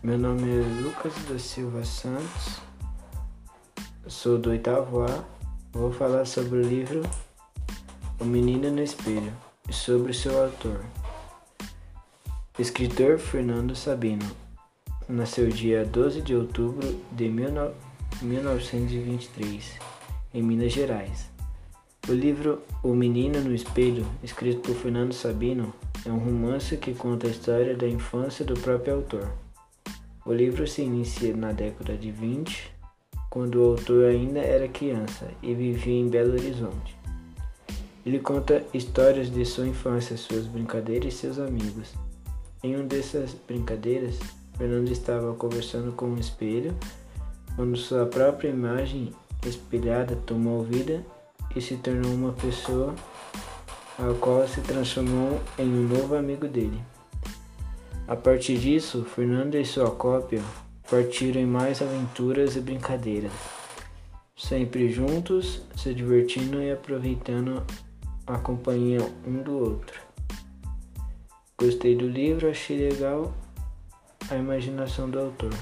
Meu nome é Lucas da Silva Santos, sou do oitavo A. Vou falar sobre o livro O Menino no Espelho e sobre seu autor. Escritor Fernando Sabino nasceu dia 12 de outubro de 1923 em Minas Gerais. O livro O Menino no Espelho, escrito por Fernando Sabino, é um romance que conta a história da infância do próprio autor. O livro se inicia na década de 20, quando o autor ainda era criança e vivia em Belo Horizonte. Ele conta histórias de sua infância, suas brincadeiras e seus amigos. Em uma dessas brincadeiras, Fernando estava conversando com um espelho quando sua própria imagem espelhada tomou vida e se tornou uma pessoa a qual se transformou em um novo amigo dele. A partir disso, Fernando e sua cópia partiram em mais aventuras e brincadeiras, sempre juntos, se divertindo e aproveitando a companhia um do outro. Gostei do livro, achei legal a imaginação do autor.